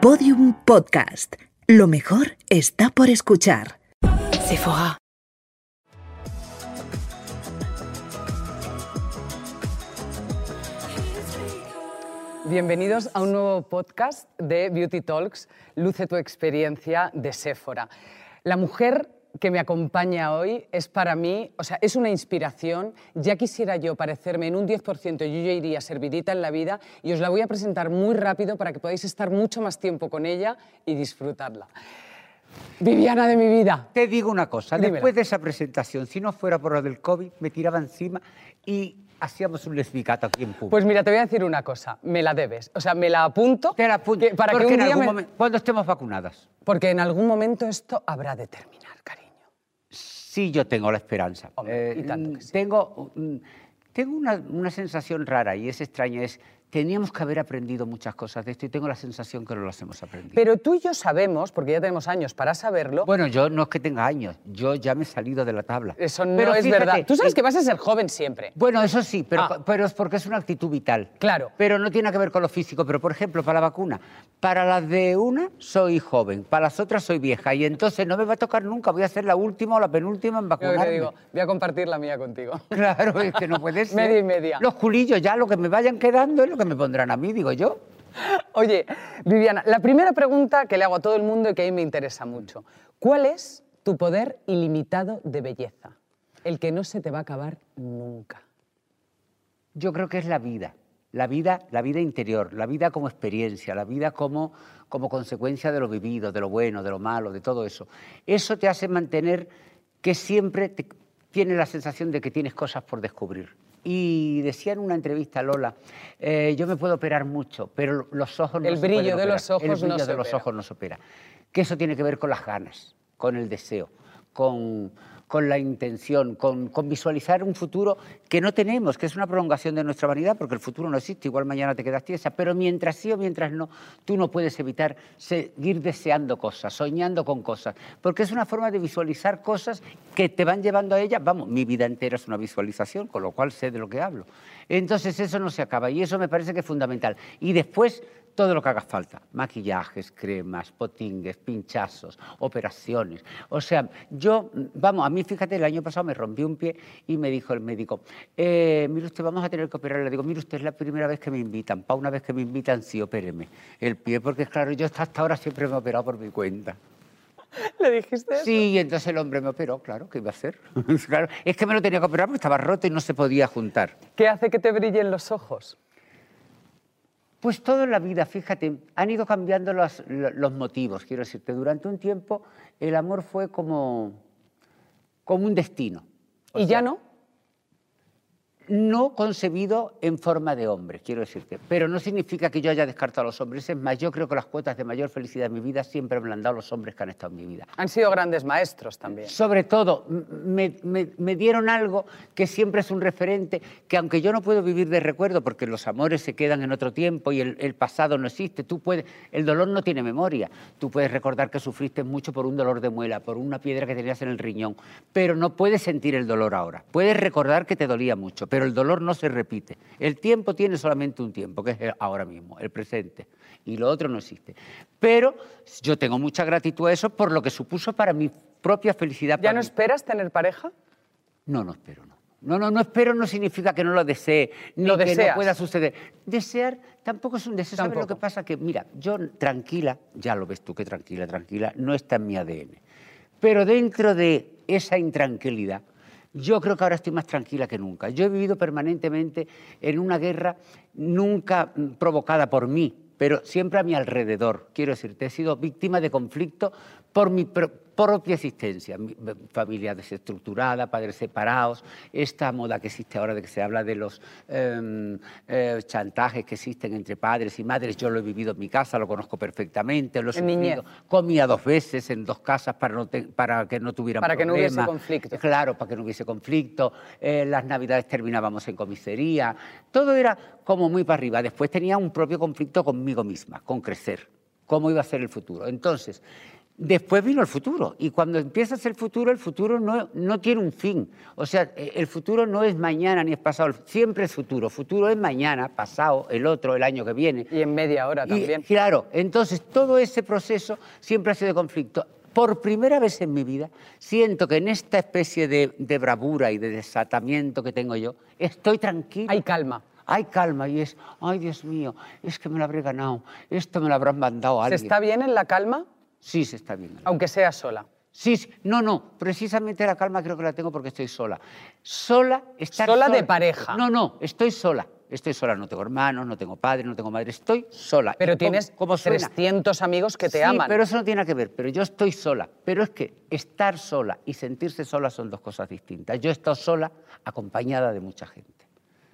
Podium Podcast. Lo mejor está por escuchar. Sephora. Bienvenidos a un nuevo podcast de Beauty Talks, Luce tu experiencia de Sephora. La mujer que me acompaña hoy es para mí, o sea, es una inspiración. Ya quisiera yo parecerme en un 10%, yo ya iría servidita en la vida y os la voy a presentar muy rápido para que podáis estar mucho más tiempo con ella y disfrutarla. Viviana de mi vida. Te digo una cosa, Dímela. después de esa presentación, si no fuera por lo del COVID, me tiraba encima y hacíamos un lesbicato aquí en público. Pues mira, te voy a decir una cosa, me la debes. O sea, me la apunto. Te la apunto, que- para que porque un en día algún me- momento, cuando estemos vacunadas, Porque en algún momento esto habrá de terminar, cariño. sí yo tengo la esperanza. Hombre, y tanto que sí. Tengo, mm, tengo una, una sensación rara y es extraña, es teníamos que haber aprendido muchas cosas de esto y tengo la sensación que no las hemos aprendido. Pero tú y yo sabemos, porque ya tenemos años para saberlo, bueno, yo no es que tenga años, yo ya me he salido de la tabla. eso no Pero es fíjate, verdad. Tú sabes que vas a ser joven siempre. Bueno, eso sí, pero, Ah. pero es porque es una actitud vital. Claro. Pero no tiene que ver con lo físico. Pero, por ejemplo, para la vacuna, para las de una soy joven, para las otras soy vieja. Y entonces no me va a tocar nunca, voy a ser la última o la penúltima en vacunarme. te digo, voy a compartir la mía contigo. Claro, es que no puede ser. Media y media. Los culillos ya, lo que me vayan quedando es lo que me pondrán a mí, digo yo. Oye, Viviana, la primera pregunta que le hago a todo el mundo y que a mí me interesa mucho. ¿Cuál es tu poder ilimitado de belleza? El que no se te va a acabar nunca. Yo creo que es la vida. La vida, la vida interior, la vida como experiencia, la vida como, como consecuencia de lo vivido, de lo bueno, de lo malo, de todo eso. Eso te hace mantener que siempre te- tienes la sensación de que tienes cosas por descubrir. Y decía en una entrevista Lola, eh, yo me puedo operar mucho, pero los ojos no El se brillo de los ojos El no brillo se de los opera. ojos no se opera. Que eso tiene que ver con las ganas, con el deseo, con, con la intención, con, visualizar un futuro que no tenemos, que es una prolongación de nuestra vanidad, porque el futuro no existe, igual mañana te quedas tiesa, pero mientras sí o mientras no, tú no puedes evitar seguir deseando cosas, soñando con cosas, porque es una forma de visualizar cosas que te van llevando a ellas, vamos, mi vida entera es una visualización, con lo cual sé de lo que hablo. Entonces eso no se acaba y eso me parece que es fundamental. Y después todo lo que haga falta, maquillajes, cremas, potingues, pinchazos, operaciones. O sea, yo, vamos, a mí fíjate, el año pasado me rompí un pie y me dijo el médico, eh, mire usted, vamos a tener que operar. Le digo, mire usted, es la primera vez que me invitan, para una vez que me invitan, sí, opéreme el pie, porque claro, yo hasta hasta ahora siempre me he operado por mi cuenta. ¿Le dijiste eso? Sí, y entonces el hombre me operó, claro, ¿qué iba a hacer? claro, es que me lo tenía que operar porque estaba roto y no se podía juntar. ¿Qué hace que te brillen los ojos? Pues todo en la vida, fíjate, han ido cambiando los, lo- los motivos, quiero decirte. Durante un tiempo el amor fue como, como un destino. O ¿Y sea, ya no? No concebido en forma de hombre, quiero decirte. Pero no significa que yo haya descartado a los hombres. Es más, yo creo que las cuotas de mayor felicidad en mi vida siempre me han dado los hombres que han estado en mi vida. Han sido grandes maestros también. Sobre todo, me, me- me dieron algo que siempre es un referente, que aunque yo no puedo vivir de recuerdo, porque los amores se quedan en otro tiempo y el, el pasado no existe, tú puedes, el dolor no tiene memoria. Tú puedes recordar que sufriste mucho por un dolor de muela, por una piedra que tenías en el riñón, pero no puedes sentir el dolor ahora. Puedes recordar que te dolía mucho, pero el dolor no se repite. El tiempo tiene solamente un tiempo, que es ahora mismo, el presente, y lo otro no existe. Pero yo tengo mucha gratitud a eso por lo que supuso para mi propia felicidad. ¿Ya no mí. esperas tener pareja? No, no espero, no. No, no, no espero no significa que no lo desee, ni Lo que deseas. no pueda suceder. Desear tampoco es un deseo. ¿Sabes lo que pasa? Que, mira, yo tranquila, ya lo ves tú que tranquila, tranquila, no está en mi ADN. Pero dentro de esa intranquilidad, yo creo que ahora estoy más tranquila que nunca. Yo he vivido permanentemente en una guerra nunca mm, provocada por mí, pero siempre a mi alrededor. Quiero decirte, he sido víctima de conflicto por mi propia existencia. Mi- mi familia desestructurada, padres separados, esta moda que existe ahora de que se habla de los em, eh, chantajes que existen entre padres y madres. Yo lo he vivido en mi casa, lo conozco perfectamente, lo he sufrido. Comía dos veces en dos casas para, no te- para que no tuvieran Para que no hubiese conflicto. Claro, para que no hubiese conflicto. Eh, las navidades terminábamos en comisaría. Todo era como muy para arriba. Después tenía un propio conflicto conmigo misma, con crecer. ¿Cómo iba a ser el futuro? Entonces, Después vino el futuro y cuando empiezas el futuro, el futuro no, no tiene un fin. O sea, eh, el futuro no es mañana ni es pasado, siempre es futuro. Futuro es mañana, pasado, el otro, el año que viene. Y en media hora Y, también. claro, entonces todo ese proceso siempre ha sido de conflicto. Por primera vez en mi vida siento que en esta especie de, de bravura y de desatamiento que tengo yo, estoy tranquilo. Hay calma. Hay calma y es, ay Dios mío, es que me lo habré ganado, esto me lo habrán mandado a ¿Se alguien. está bien en la calma? Sí, se está bien. Aunque sea sola. Sí, sí, no, no, precisamente la calma creo que la tengo porque estoy sola. Sola, estar Sola de pareja. No, no, estoy sola. Estoy sola, no tengo hermanos, no tengo padre, no tengo madre, estoy sola. Pero ¿Y cómo- tienes suena? 300 amigos que te sí, aman. pero eso no tiene nada que ver, pero yo estoy sola. Pero es que estar sola y sentirse sola son dos cosas distintas. Yo he estado sola acompañada de mucha gente.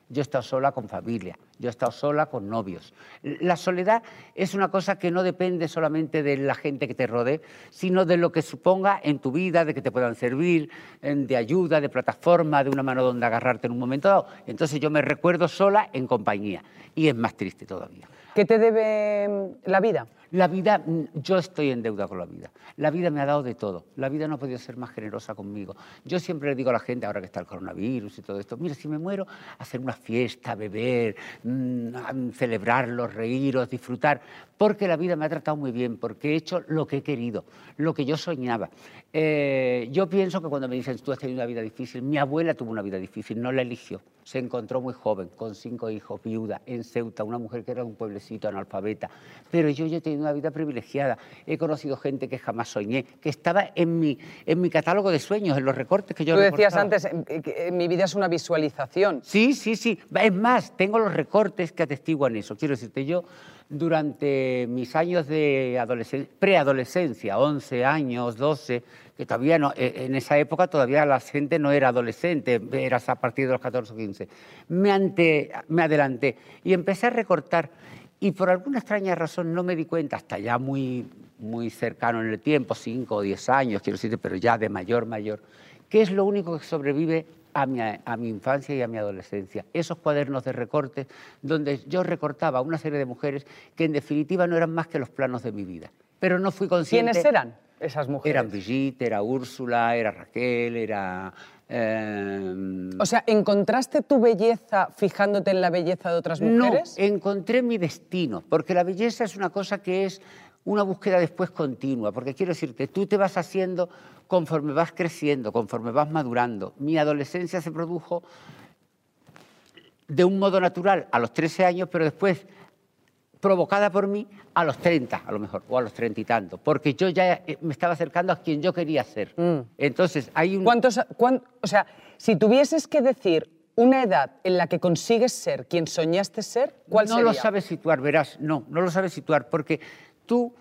Yo he estado sola con familia, yo he estado sola con novios. La soledad es una cosa que no depende solamente de la gente que te rodee, sino de lo que suponga en tu vida, de que te puedan servir, de ayuda, de plataforma, de una mano donde agarrarte en un momento dado. Entonces yo me recuerdo sola en compañía y es más triste todavía. ¿Qué te debe mm, la vida? La vida, mm, yo estoy en deuda con la vida. La vida me ha dado de todo. La vida no ha podido ser más generosa conmigo. Yo siempre le digo a la gente, ahora que está el coronavirus y todo esto, mira, si me muero, hacer una fiesta, beber, mm, a- celebrarlo, reíros, disfrutar, porque la vida me ha tratado muy bien, porque he hecho lo que he querido, lo que yo soñaba. Eh, yo pienso que cuando me dicen, tú has tenido una vida difícil, mi abuela tuvo una vida difícil, no la eligió. Se encontró muy joven, con cinco hijos, viuda, en Ceuta, una mujer que era de un pueblecito analfabeta. Pero yo, yo he tenido una vida privilegiada. He conocido gente que jamás soñé, que estaba en mi, en mi catálogo de sueños, en los recortes que yo Tú decías antes eh, que eh, mi vida es una visualización. Sí, sí, sí. Es más, tengo los recortes que atestiguan eso. Quiero decirte, yo durante mis años de adolescencia, preadolescencia, 11 años, 12, que todavía no, eh, en esa época todavía la gente no era adolescente, eras a partir de los 14 o 15. Me, ante, me adelanté y empecé a recortar y por alguna extraña razón no me di cuenta, hasta ya muy, muy cercano en el tiempo, 5 o 10 años, quiero decirte, pero ya de mayor, mayor, que es lo único que sobrevive a mi, a mi infancia y a mi adolescencia. Esos cuadernos de recortes donde yo recortaba a una serie de mujeres que en definitiva no eran más que los planos de mi vida. Pero no fui consciente. ¿Quiénes eran esas mujeres? Eran Brigitte, era Úrsula, era Raquel, era... eh, O sea, ¿encontraste tu belleza fijándote en la belleza de otras mujeres? no, encontré mi destino, porque la belleza es una cosa que es una búsqueda después continua, porque quiero decirte, tú te vas haciendo conforme vas creciendo, conforme vas madurando. Mi adolescencia se produjo de un modo natural a los 13 años, pero después provocada por mí a los 30, a lo mejor, o a los 30 y tanto, porque yo ya eh, me estaba acercando a quien yo quería ser. Mm. Entonces, hay un... ¿Cuántos, cuán- o sea, si tuvieses que decir una edad en la que consigues ser quien soñaste ser, ¿cuál no sería? lo sabes situar, verás, no, no lo sabes situar, porque tú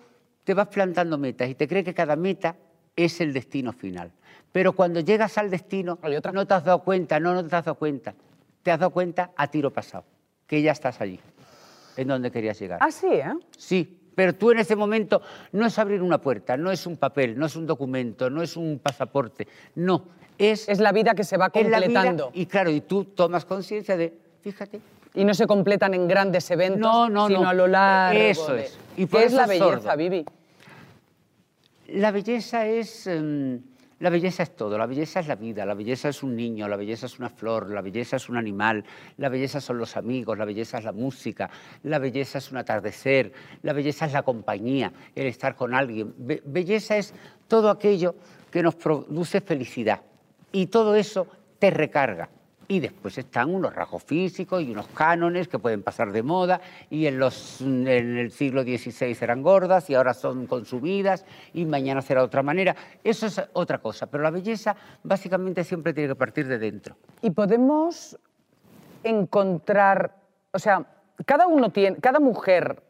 te vas plantando metas y te crees que cada meta es el destino final. Pero cuando llegas al destino, no te has dado cuenta, no, no te has dado cuenta. Te has dado cuenta a tiro pasado, que ya estás allí, en donde querías llegar. Ah, sí, ¿eh? Sí, pero tú en ese momento no es abrir una puerta, no es un papel, no es un documento, no es un pasaporte, no, es, Es la vida que se va vida completando. y claro, y tú tomas conciencia de, fíjate, Y no se completan en grandes eventos, No, no, sino no. a lo largo. Eso de- es. Y por ¿Qué es la belleza, sordo. Vivi? La belleza es em, la belleza es todo, la belleza es la vida, la belleza es un niño, la belleza es una flor, la belleza es un animal, la belleza son los amigos, la belleza es la música, la belleza es un atardecer, la belleza es la compañía, el estar con alguien. Be- belleza es todo aquello que nos produce felicidad y todo eso te recarga. Y después están unos rasgos físicos y unos cánones que pueden pasar de moda y en, los, en el siglo XVI eran gordas y ahora son consumidas y mañana será de otra manera. Eso es otra cosa, pero la belleza básicamente siempre tiene que partir de dentro. Y podemos encontrar, o sea, cada uno tiene, cada mujer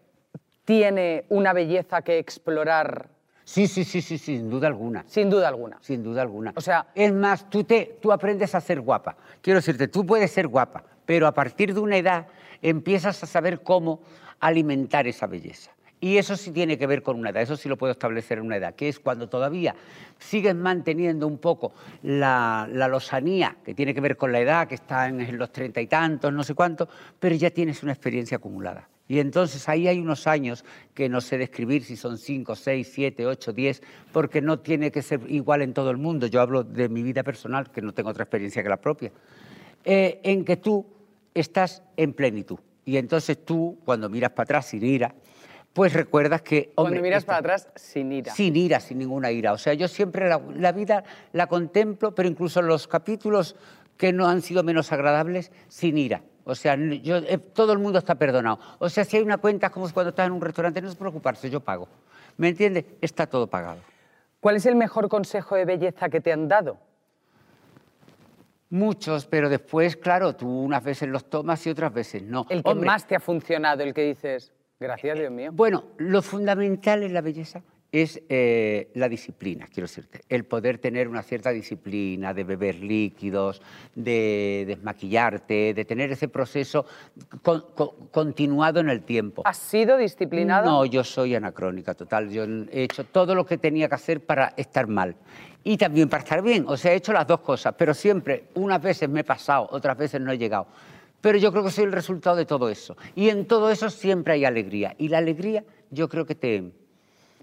tiene una belleza que explorar, Sí, sí, sí, sí, sin duda alguna. sin duda alguna. Sin duda alguna. O sea- es más, tú, te, tú aprendes a ser guapa. Quiero decirte, tú puedes ser guapa, pero a partir de una edad empiezas a saber cómo alimentar esa belleza. Y eso sí tiene que ver con una edad, eso sí lo puedo establecer en una edad, que es cuando todavía sigues manteniendo un poco la, la lozanía, que tiene que ver con la edad, que está en los treinta y tantos, no sé cuánto, pero ya tienes una experiencia acumulada. Y entonces ahí hay unos años que no sé describir si son 5, 6, 7, 8, 10, porque no tiene que ser igual en todo el mundo. Yo hablo de mi vida personal, que no tengo otra experiencia que la propia, eh, en que tú estás en plenitud. Y entonces tú, cuando miras para atrás sin ira, pues recuerdas que... Cuando miras para atrás sin ira. Sin ira, sin ninguna ira. O sea, yo siempre la, la vida la contemplo, pero incluso los capítulos que no han sido menos agradables, sin ira. O sea, yo, eh, todo el mundo está perdonado. O sea, si hay una cuenta, como cuando estás en un restaurante, no es preocuparse, yo pago. ¿Me entiendes? Está todo pagado. ¿Cuál es el mejor consejo de belleza que te han dado? Muchos, pero después, claro, tú unas veces los tomas y otras veces no. El que Hombre, más te ha funcionado, el que dices, gracias Dios mío. Bueno, lo fundamental en la belleza es eh, la disciplina, quiero decirte. El poder tener una cierta disciplina, de beber líquidos, de desmaquillarte, de tener ese proceso con- con- continuado en el tiempo. ¿Has sido disciplinado? No, yo soy anacrónica total. Yo he hecho todo lo que tenía que hacer para estar mal. Y también para estar bien. O sea, he hecho las dos cosas, pero siempre, unas veces me he pasado, otras veces no he llegado. Pero yo creo que soy el resultado de todo eso. Y en todo eso siempre hay alegría. Y la alegría yo creo que te,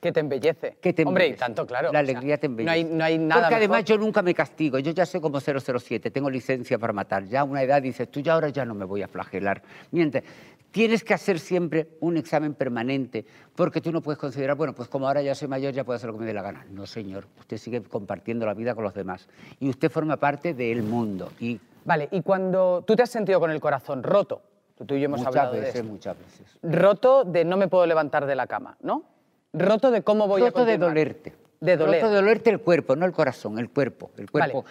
Que te embellece. que te Hombre, y tanto, claro. La o sea, alegría te embellece. No hay, no hay nada Porque además mejor. yo nunca me castigo. Yo ya soy como 007, tengo licencia para matar. Ya a una edad dices, tú ya ahora ya no me voy a flagelar. Mientras, tienes que hacer siempre un examen permanente porque tú no puedes considerar, bueno, pues como ahora ya soy mayor ya puedo hacer lo que me dé la gana. No, señor. Usted sigue compartiendo la vida con los demás. Y usted forma parte del mundo. Y Vale, y cuando tú te has sentido con el corazón roto, tú y yo hemos muchas hablado de veces, esto. muchas veces. Roto de no me puedo levantar de la cama, ¿no? Roto de cómo voy a Roto de dolerte. De doler. Roto de dolerte el cuerpo, no el corazón, el cuerpo. El cuerpo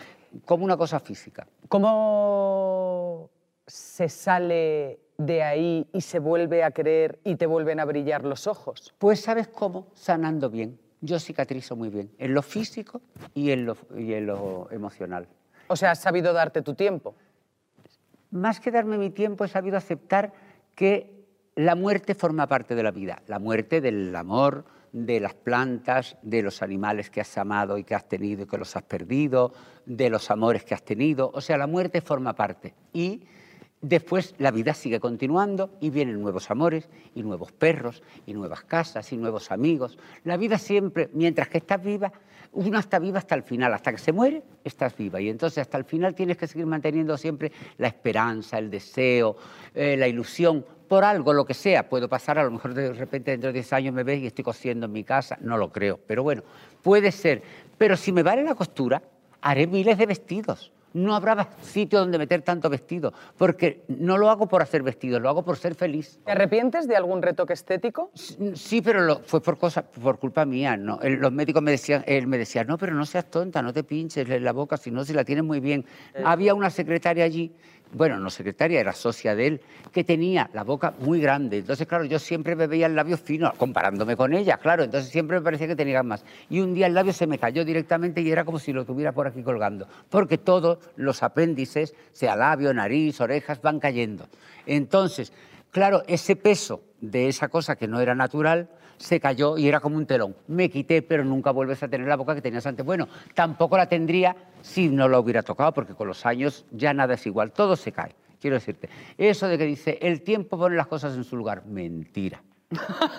como una cosa física. ¿Cómo se sale de ahí y se vuelve a creer y te vuelven a brillar los ojos? Pues sabes cómo, sanando bien. Yo cicatrizo muy bien, en lo físico y en lo, y en lo emocional. O sea, has sabido darte tu tiempo. Más que darme mi tiempo, he sabido aceptar que la muerte forma parte de la vida. La muerte del amor, de las plantas, de los animales que has amado y que has tenido y que los has perdido, de los amores que has tenido. O sea, la muerte forma parte. Y después la vida sigue continuando y vienen nuevos amores y nuevos perros y nuevas casas y nuevos amigos. La vida siempre, mientras que estás viva, uno está viva hasta el final, hasta que se muere, estás viva. Y entonces hasta el final tienes que seguir manteniendo siempre la esperanza, el deseo, eh, la ilusión, por algo, lo que sea. Puedo pasar, a lo mejor de repente dentro de 10 años me ves y estoy cosiendo en mi casa, no lo creo, pero bueno, puede ser. Pero si me vale la costura, haré miles de vestidos. No habrá sitio donde meter tanto vestido, porque no lo hago por hacer vestidos, lo hago por ser feliz. ¿Te arrepientes de algún retoque estético? Sí, pero lo- fue por cosa, por culpa mía. No. El- los médicos me decían, él me decía, no, pero no seas tonta, no te pinches la boca, si no, si la tienes muy bien. Había una secretaria allí, bueno, no secretaria, era socia de él, que tenía la boca muy grande. Entonces, claro, yo siempre me veía el labio fino, comparándome con ella, claro. Entonces siempre me parecía que tenía más. Y un día el labio se me cayó directamente y era como si lo tuviera por aquí colgando. Porque todos los apéndices, sea labio, nariz, orejas, van cayendo. Entonces, claro, ese peso de esa cosa que no era natural se cayó y era como un telón. Me quité, pero nunca vuelves a tener la boca que tenías antes. Bueno, tampoco la tendría si no la hubiera tocado, porque con los años ya nada es igual, todo se cae. Quiero decirte, eso de que dice, el tiempo pone las cosas en su lugar, mentira.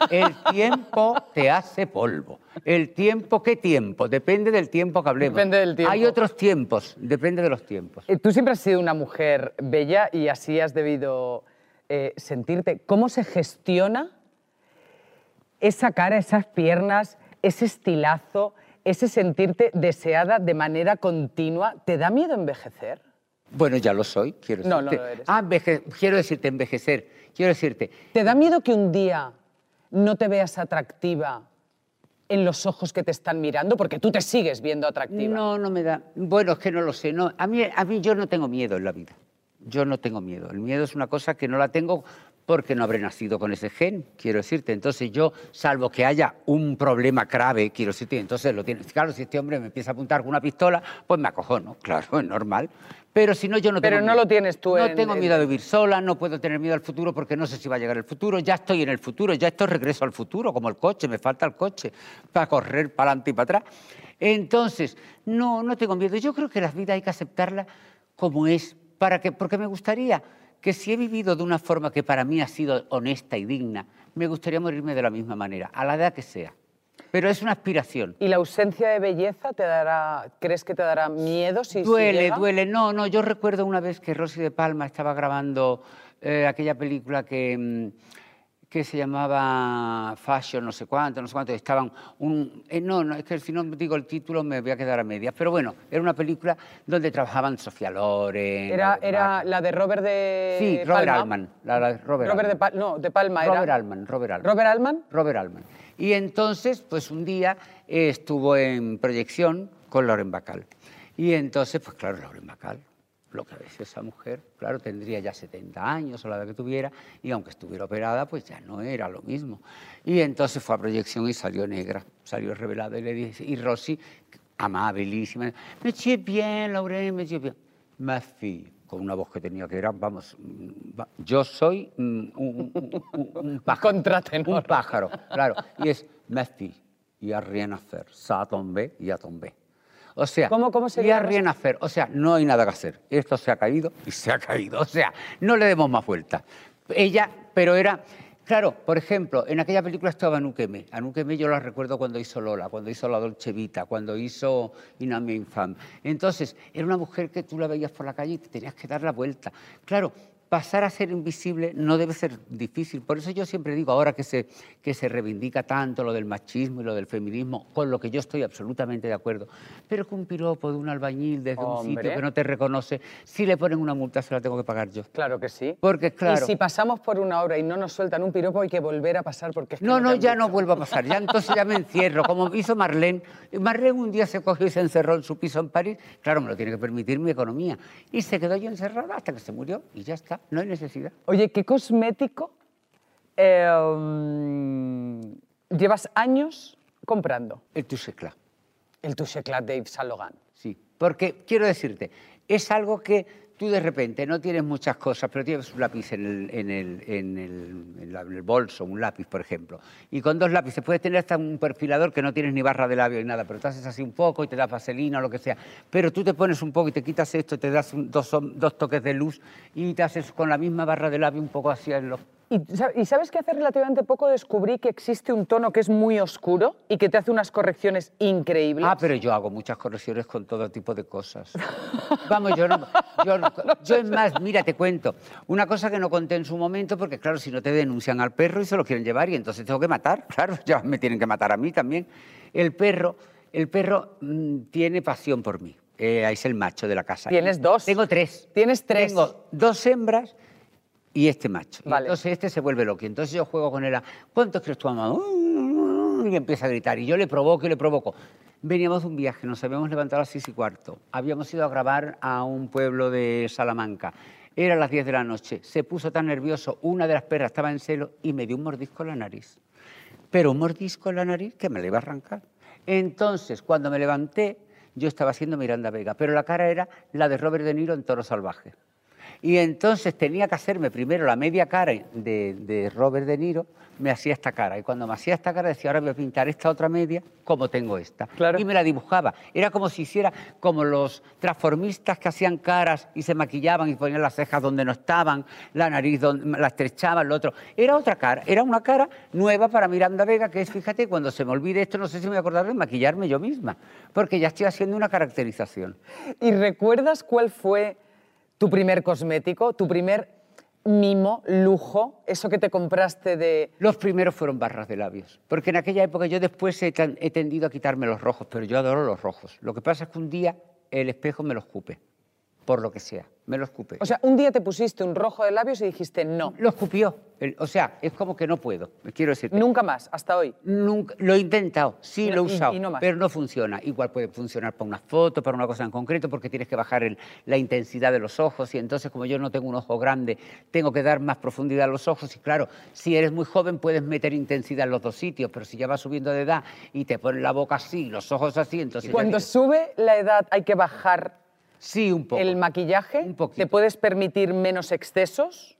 El tiempo te hace polvo. El tiempo, ¿qué tiempo? Depende del tiempo que hablemos. Depende del tiempo. Hay otros tiempos, depende de los tiempos. Eh, Tú siempre has sido una mujer bella y así has debido eh, sentirte. ¿Cómo se gestiona esa cara, esas piernas, ese estilazo, ese sentirte deseada de manera continua? ¿Te da miedo envejecer? Bueno, ya lo soy, quiero No, decirte. no lo eres. Ah, enveje- quiero decirte envejecer. Quiero decirte, ¿Te da miedo que un día no te veas atractiva en los ojos que te están mirando? Porque tú te sigues viendo atractiva. No, no me da. Bueno, es que no lo sé. No, a, mí, a mí yo no tengo miedo en la vida. Yo no tengo miedo. El miedo es una cosa que no la tengo porque no habré nacido con ese gen, quiero decirte. Entonces yo, salvo que haya un problema grave, quiero decirte, entonces lo tienes. Claro, si este hombre me empieza a apuntar con una pistola, pues me acojono, claro, es normal. Pero si no, yo no Pero tengo no miedo. lo tienes tú No en- tengo en- miedo a vivir sola, no puedo tener miedo al futuro porque no sé si va a llegar el futuro. Ya estoy en el futuro, ya esto es regreso al futuro, como el coche, me falta el coche para correr para adelante y para atrás. Entonces, no, no tengo miedo. Yo creo que la vida hay que aceptarla como es, para que, porque me gustaría que si he vivido de una forma que para mí ha sido honesta y digna, me gustaría morirme de la misma manera, a la edad que sea. Pero es una aspiración. ¿Y la ausencia de belleza te dará, crees que te dará miedo si si Duele, llega? duele. No, no, yo recuerdo una vez que Rosy de Palma estaba grabando eh, aquella película que, mm, que se llamaba Fashion, no sé cuánto, no sé cuánto, estaban un... eh, no, no, es que si no digo el título me voy a quedar a medias, pero bueno, era una película donde trabajaban Sofía Loren... Era, Albert era la de Robert de Sí, Robert Palma. Altman. La, la- Robert, Robert de. Palma. No, de Palma Robert era. Robert Altman. Robert Altman. Robert Altman. Y entonces, pues un día eh, estuvo en proyección con Lauren Bacall. Y entonces, pues claro, Lauren Bacall, lo que ves esa mujer, claro, tendría ya 70 años o la edad que tuviera, y aunque estuviera operada, pues ya no era lo mismo. Y entonces fue a proyección y salió negra, salió revelada. Y le dije, y Rosy, amabilísima, me chie bien, Lauren, me chie bien. Ma fille, con una voz que tenía que era, vamos, mm, yo soy mm, un, un- un- un pájaro. Un pájaro, claro. Y es ma fille, y a rien faire, ça a tombé y a tombé. O sea, ¿Cómo- cómo y sería rien faire. O sea, no hay nada que hacer. Esto se ha caído y se ha caído. O sea, no le demos más vueltas. Ella, pero era... Claro, por ejemplo, en aquella película estaba Anuqueme. Anuqueme yo la recuerdo cuando hizo Lola, cuando hizo La Dolce Vita, cuando hizo Iname Infam. Entonces, era una mujer que tú la veías por la calle y te tenías que dar la vuelta. Claro, pasar a ser invisible no debe ser difícil. Por eso yo siempre digo, ahora que se, que se reivindica tanto lo del machismo y lo del feminismo, con lo que yo estoy absolutamente de acuerdo, pero que un piropo de un albañil desde un sitio que no te reconoce, si le ponen una multa se la tengo que pagar yo. Claro que sí. Porque, claro. Y si pasamos por una hora y no nos sueltan un piropo, hay que volver a pasar porque es que No, no, ya no vuelvo a pasar. Ya entonces ya me encierro, como hizo Marlene. Marlene un día se cogió y se encerró en su piso en París. Claro, me lo tiene que permitir mi economía. Y se quedó yo encerrada hasta que se murió y ya está. No hay necesidad. Oye, ¿qué cosmético eh, mm, llevas años comprando? El Toucheclat. El Touche Eclat de Yves Saint Laurent. Sí, porque quiero decirte, es algo que tú de repente no tienes muchas cosas, pero tienes un lápiz en el, en el, en el- en en el bolso, un lápiz, por ejemplo. Y con dos lápices puedes tener hasta un perfilador que no tienes ni barra de labio ni nada, pero te haces así un poco y te das vaselina o lo que sea. Pero tú te pones un poco y te quitas esto, te das dos, dos toques de luz y te haces con la misma barra de labio un poco hacia el ojo. Y, sa- y sabes que hace relativamente poco descubrí que existe un tono que es muy oscuro y que te hace unas correcciones increíbles. Ah, pero yo hago muchas correcciones con todo tipo de cosas. Vamos, yo no. Yo, yo es más, mira, te cuento. Una cosa que no conté en su momento, porque claro, si no te denuncian al perro y se lo quieren llevar y entonces tengo que matar. Claro, ya me tienen que matar a mí también. El perro, el perro mm, tiene pasión por mí. Eh, es el macho de la casa. Tienes dos. Tengo tres. Tienes tres. Tengo dos hembras y este macho. Y Vale. entonces este se vuelve loco. Entonces yo juego con él a, ¿cuántos crees tu mamá? Y empieza a gritar. Y yo le provoco y le provoco. Veníamos de un viaje, nos habíamos levantado a las seis y cuarto. Habíamos ido a grabar a un pueblo de Salamanca. Era las 10 de la noche. Se puso tan nervioso, una de las perras estaba en celo y me dio un mordisco en la nariz. Pero un mordisco en la nariz que me le iba a arrancar. Entonces, cuando me levanté, yo estaba haciendo Miranda Vega, pero la cara era la de Robert De Niro en Toro Salvaje. Y entonces tenía que hacerme primero la media cara de, de Robert De Niro, me hacía esta cara. Y cuando me hacía esta cara decía, ahora voy a pintar esta otra media como tengo esta. Claro. Y me la dibujaba. Era como si hiciera como los transformistas que hacían caras y se maquillaban y ponían las cejas donde no estaban, la nariz donde la estrechaban, lo otro. Era otra cara, era una cara nueva para Miranda Vega, que es, fíjate, cuando se me olvide esto, no sé si me voy a acordar de maquillarme yo misma, porque ya estoy haciendo una caracterización. ¿Y recuerdas cuál fue tu primer cosmético, tu primer mimo, lujo, eso que te compraste de... Los primeros fueron barras de labios, porque en aquella época yo después he, tendido a quitarme los rojos, pero yo adoro los rojos. Lo que pasa es que un día el espejo me los escupe, por lo que sea, me los escupe. O sea, un día te pusiste un rojo de labios y dijiste no, lo escupió. El- o sea, es como que no puedo, quiero decir. nunca más, hasta hoy. Nunca, lo he intentado, sí Y- lo he y- usado, y no más. pero no funciona. Igual puede funcionar para una foto, para una cosa en concreto, porque tienes que bajar el- la intensidad de los ojos y entonces como yo no tengo un ojo grande, tengo que dar más profundidad a los ojos y claro, si eres muy joven puedes meter intensidad en los dos sitios, pero si ya vas subiendo de edad y te pones la boca así, los ojos así, entonces... ya Cuando tienes- sube la edad hay que bajar Sí, un poco. el maquillaje, Un poquito. ¿te puedes permitir menos excesos?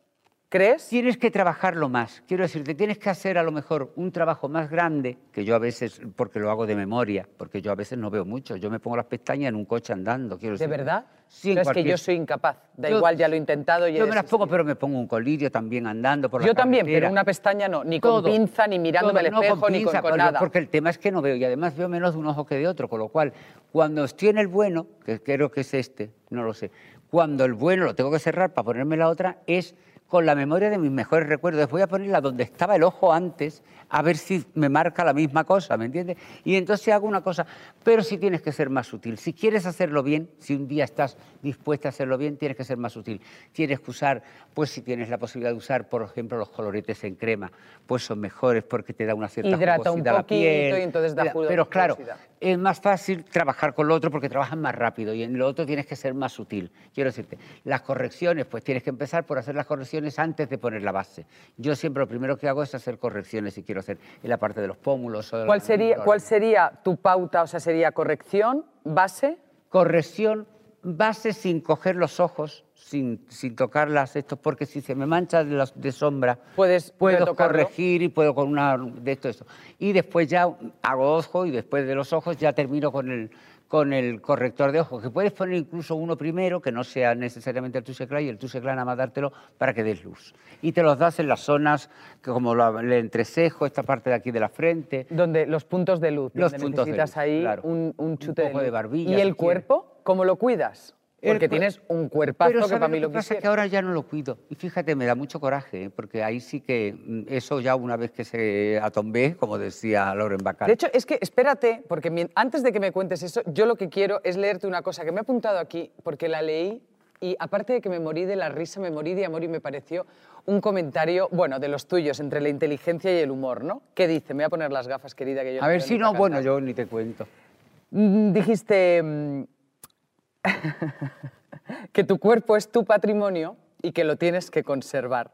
¿Crees? Tienes que trabajarlo más. Quiero decirte, tienes que hacer a lo mejor un trabajo más grande, que yo a veces, porque lo hago de memoria, porque yo a veces no veo mucho. Yo me pongo las pestañas en un coche andando. Quiero ¿De decir. verdad? Sí, Pero es que yo soy incapaz. Da Yo- igual, ya lo he intentado. y Yo me las pongo, pero me pongo un colirio también andando por la Yo también, carretera. pero una pestaña no, ni con Todo, pinza, ni mirándome todo, al no espejo, ni con, pinza, con porque- nada. Porque el tema es que no veo y además veo menos de un ojo que de otro, con lo cual cuando estoy en el bueno, que creo que es este, no lo sé, cuando el bueno lo tengo que cerrar para ponerme la otra, es con la memoria de mis mejores recuerdos. Voy a ponerla donde estaba el ojo antes, a ver si me marca la misma cosa, ¿me entiendes? Y entonces hago una cosa, pero sí tienes que ser más sutil. Si quieres hacerlo bien, si un día estás dispuesta a hacerlo bien, tienes que ser más sutil. Tienes que usar, pues si tienes la posibilidad de usar, por ejemplo, los coloretes en crema, pues son mejores porque te da una cierta Hidrata un a la poquito piel. y entonces da Pero claro. Es más fácil trabajar con lo otro porque trabajas más rápido y en lo otro tienes que ser más sutil. Quiero decirte, las correcciones, pues tienes que empezar por hacer las correcciones antes de poner la base. Yo siempre lo primero que hago es hacer correcciones si quiero hacer en la parte de los pómulos. O de ¿Cuál sería, ¿Cuál sería tu pauta? O sea, sería corrección, base. Corrección, base sin coger los ojos, sin, sin tocarlas estos, porque si se me mancha de, los- de sombra, Puedes puedo corregir y puedo con una de esto, esto. Y después ya hago ojo y después de los ojos ya termino con el, con el corrector de ojos, que puedes poner incluso uno primero, que no sea necesariamente el Touche Clay, y el nada más dártelo para que des luz. Y te los das en las zonas que como la- el entrecejo, esta parte de aquí de la frente, Donde los puntos de luz. Los donde puntos de necesitas luz, ahí claro. un, un Un chute poco de luz. barbilla, ¿Y el cuerpo? ¿Cómo lo cuidas? Porque tienes un cuerpazo Pero que ¿sabes para mí lo lo que pasa? quisiera. que ahora ya no lo cuido. Y fíjate, me da mucho coraje, ¿eh? porque ahí sí que mm, eso ya una vez que se atombé, como decía Lauren Bacall. De hecho, es que espérate, porque antes de que me cuentes eso, yo lo que quiero es leerte una cosa que me he apuntado aquí, porque la leí y aparte de que me morí de la risa, me morí de amor y me pareció un comentario, bueno, de los tuyos, entre la inteligencia y el humor, ¿no? ¿Qué dice? Me voy a poner las gafas, querida, que yo a ver puedo si no, bueno, yo ni te cuento. Mm, Dijiste mm, que tu cuerpo es tu patrimonio y que lo tienes que conservar.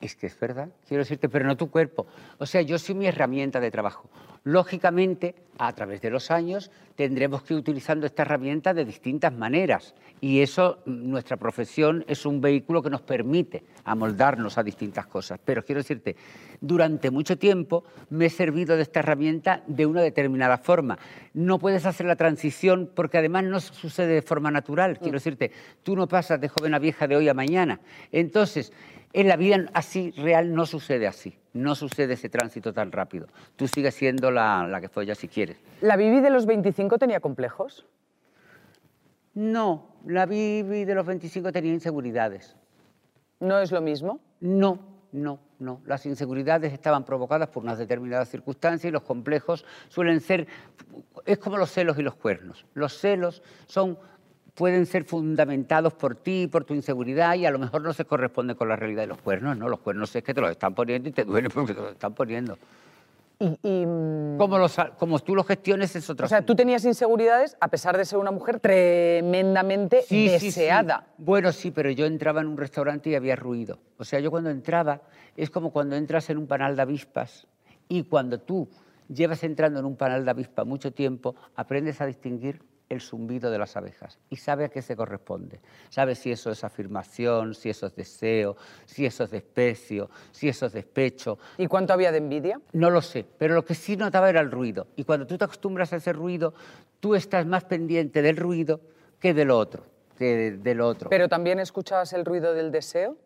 Es que es verdad, quiero decirte, pero no tu cuerpo. O sea, yo soy mi herramienta de trabajo. Lógicamente, a través de los años, tendremos que ir utilizando esta herramienta de distintas maneras. Y eso, mm, nuestra profesión es un vehículo que nos permite amoldarnos a distintas cosas. Pero quiero decirte, durante mucho tiempo me he servido de esta herramienta de una determinada forma. No puedes hacer la transición porque además no sucede de forma natural. Quiero decirte, tú no pasas de joven a vieja de hoy a mañana. Entonces, en la vida así real no sucede así, no sucede ese tránsito tan rápido. Tú sigues siendo la, la que fue ya si quieres. ¿La Vivi de los 25 tenía complejos? No, la Bibi de los 25 tenía inseguridades. ¿No es lo mismo? No, no, no. Las inseguridades estaban provocadas por unas determinadas circunstancias y los complejos suelen ser, es como los celos y los cuernos. Los celos son pueden ser fundamentados por ti, por tu inseguridad y a lo mejor no se corresponde con la realidad de los cuernos, ¿no? Los cuernos es que te los están poniendo y te duele porque te los están poniendo. Y, y, mm, Como, los, como tú lo gestiones es otra o sea, tú tenías inseguridades a pesar de ser una mujer tremendamente Sí, sí, sí. deseada. Bueno, sí, pero yo entraba en un restaurante y había ruido. O sea, yo cuando entraba es como cuando entras en un panal de avispas y cuando tú llevas entrando en un panal de avispas mucho tiempo, aprendes a distinguir el zumbido de las abejas y sabes a qué se corresponde. Sabes si eso es afirmación, si eso es deseo, si eso es desprecio, si eso es despecho. ¿Y cuánto había de envidia? No lo sé, pero lo que sí notaba era el ruido. Y cuando tú te acostumbras a ese ruido, tú estás más pendiente del ruido que del otro, que de, de lo otro. ¿Pero también escuchabas el ruido del deseo?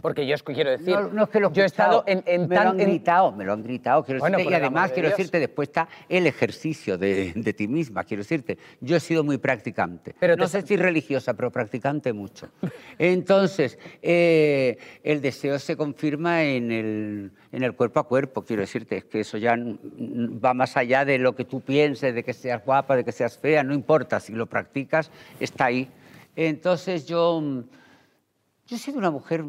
Porque yo quiero decir, no, no es que lo he yo he estado en, escuchado, en me lo han en- gritado, me lo han gritado. Quiero Bueno, decirte, y además de quiero decirte, después está el ejercicio de, de ti misma. Quiero decirte, yo he sido muy practicante. Pero no te- sé si religiosa, pero practicante mucho. Entonces, eh, el deseo se confirma en el, en el cuerpo a cuerpo. Quiero decirte, es que eso ya va más allá de lo que tú pienses, de que seas guapa, de que seas fea, no importa. Si lo practicas, está ahí. Entonces, yo, yo he sido una mujer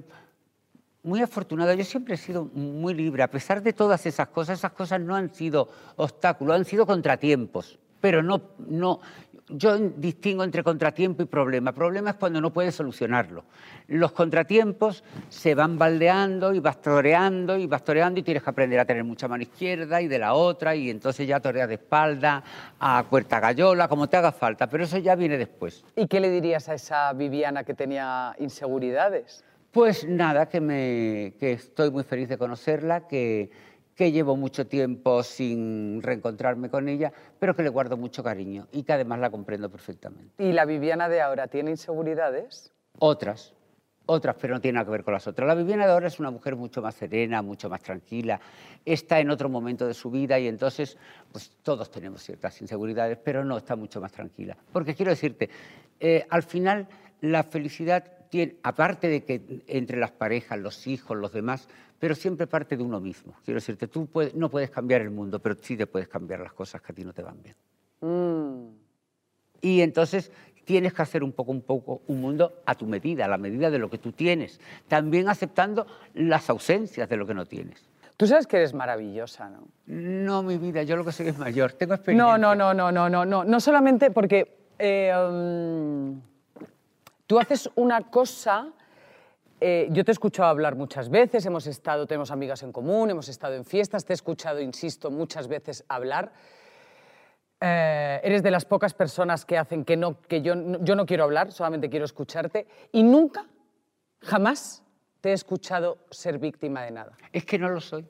muy afortunada. Yo siempre he sido muy libre. A pesar de todas esas cosas, esas cosas no han sido obstáculos, han sido contratiempos. Pero no, no, yo distingo entre contratiempo y problema. Problema es cuando no puedes solucionarlo. Los contratiempos se van baldeando y vas toreando y vas toreando y tienes que aprender a tener mucha mano izquierda y de la otra y entonces ya toreas de espalda, a cuerta gallola, como te haga falta. Pero eso ya viene después. ¿Y qué le dirías a esa Viviana que tenía inseguridades? Pues nada, que, me, que estoy muy feliz de conocerla, que, que llevo mucho tiempo sin reencontrarme con ella, pero que le guardo mucho cariño y que además la comprendo perfectamente. ¿Y la Viviana de ahora tiene inseguridades? Otras, otras, pero no tiene nada que ver con las otras. La Viviana de ahora es una mujer mucho más serena, mucho más tranquila, está en otro momento de su vida y entonces, pues todos tenemos ciertas inseguridades, pero no está mucho más tranquila. Porque quiero decirte, eh, al final la felicidad tiene, aparte de que entre las parejas, los hijos, los demás, pero siempre parte de uno mismo. Quiero decirte, tú puedes- no puedes cambiar el mundo, pero sí te puedes cambiar las cosas que a ti no te van bien. Mm. Y entonces tienes que hacer un poco, un poco un mundo a tu medida, a la medida de lo que tú tienes, también aceptando las ausencias de lo que no tienes. Tú sabes que eres maravillosa, ¿no? No, mi vida, yo lo que soy es mayor, tengo experiencia. No, no, no, no, no, no, no. No solamente porque eh, um, tú haces una cosa. eh, yo te he escuchado hablar muchas veces, hemos estado, tenemos amigas en común, hemos estado en fiestas, te he escuchado, insisto, muchas veces hablar. Eh, eres de las pocas personas que hacen que, no, que yo, no- yo no quiero hablar, solamente quiero escucharte. Y nunca, jamás te he escuchado ser víctima de nada. Es que no lo soy.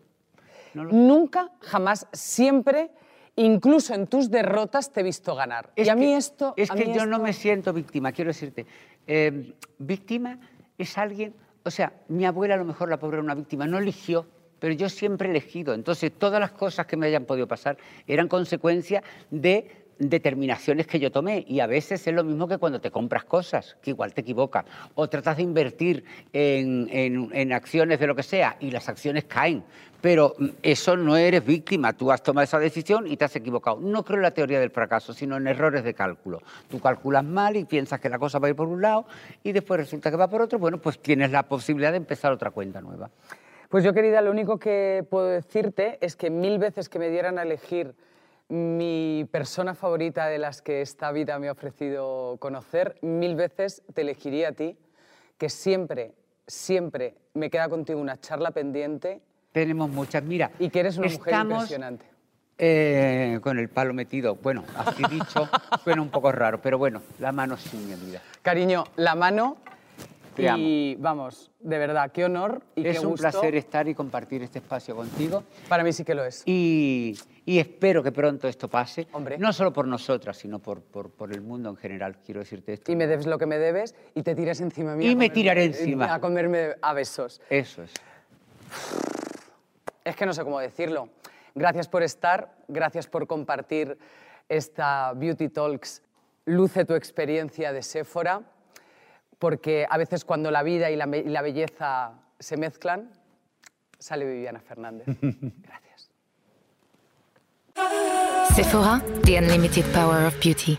No lo- Nunca, jamás, siempre, incluso en tus derrotas te he visto ganar. Es y a mí que- esto... Es que yo no me siento víctima, quiero decirte. eh, víctima es alguien, o sea, mi abuela a lo mejor la pobre era una víctima, no eligió, pero yo siempre he elegido. Entonces, todas las cosas que me hayan podido pasar eran consecuencia de determinaciones que yo tomé y a veces es lo mismo que cuando te compras cosas, que igual te equivocas, o tratas de invertir en, en- en acciones de lo que sea y las acciones caen, pero mm, eso no eres víctima, tú has tomado esa decisión y te has equivocado. No creo en la teoría del fracaso, sino en errores de cálculo. Tú calculas mal y piensas que la cosa va a ir por un lado y después resulta que va por otro, bueno, pues tienes la posibilidad de empezar otra cuenta nueva. Pues yo, querida, lo único que puedo decirte es que mil veces que me dieran a elegir mi persona favorita de las que esta vida me ha ofrecido conocer, mil veces te elegiría a ti, que siempre, siempre me queda contigo una charla pendiente Tenemos muchas, mira. y que eres una mujer impresionante. eh, con el palo metido, bueno, así dicho, suena un poco raro, pero bueno, la mano sí, mi vida. Cariño, la mano Te y vamos, de verdad, qué honor y es qué un gusto. placer estar y compartir este espacio contigo. Para mí sí que lo es. Y, y espero que pronto esto pase, Hombre. no solo por nosotras, sino por, por, por el mundo en general, quiero decirte esto. Y me debes lo que me debes y te tiras encima mía. Y me comerme- tiraré encima. A comerme a besos. Eso es. Es que no sé cómo decirlo. Gracias por estar, gracias por compartir esta Beauty Talks. Luce tu experiencia de Sephora, porque a veces cuando la vida y la, me- y la belleza se mezclan, sale Viviana Fernández. Gracias. Sephora, the unlimited power of beauty.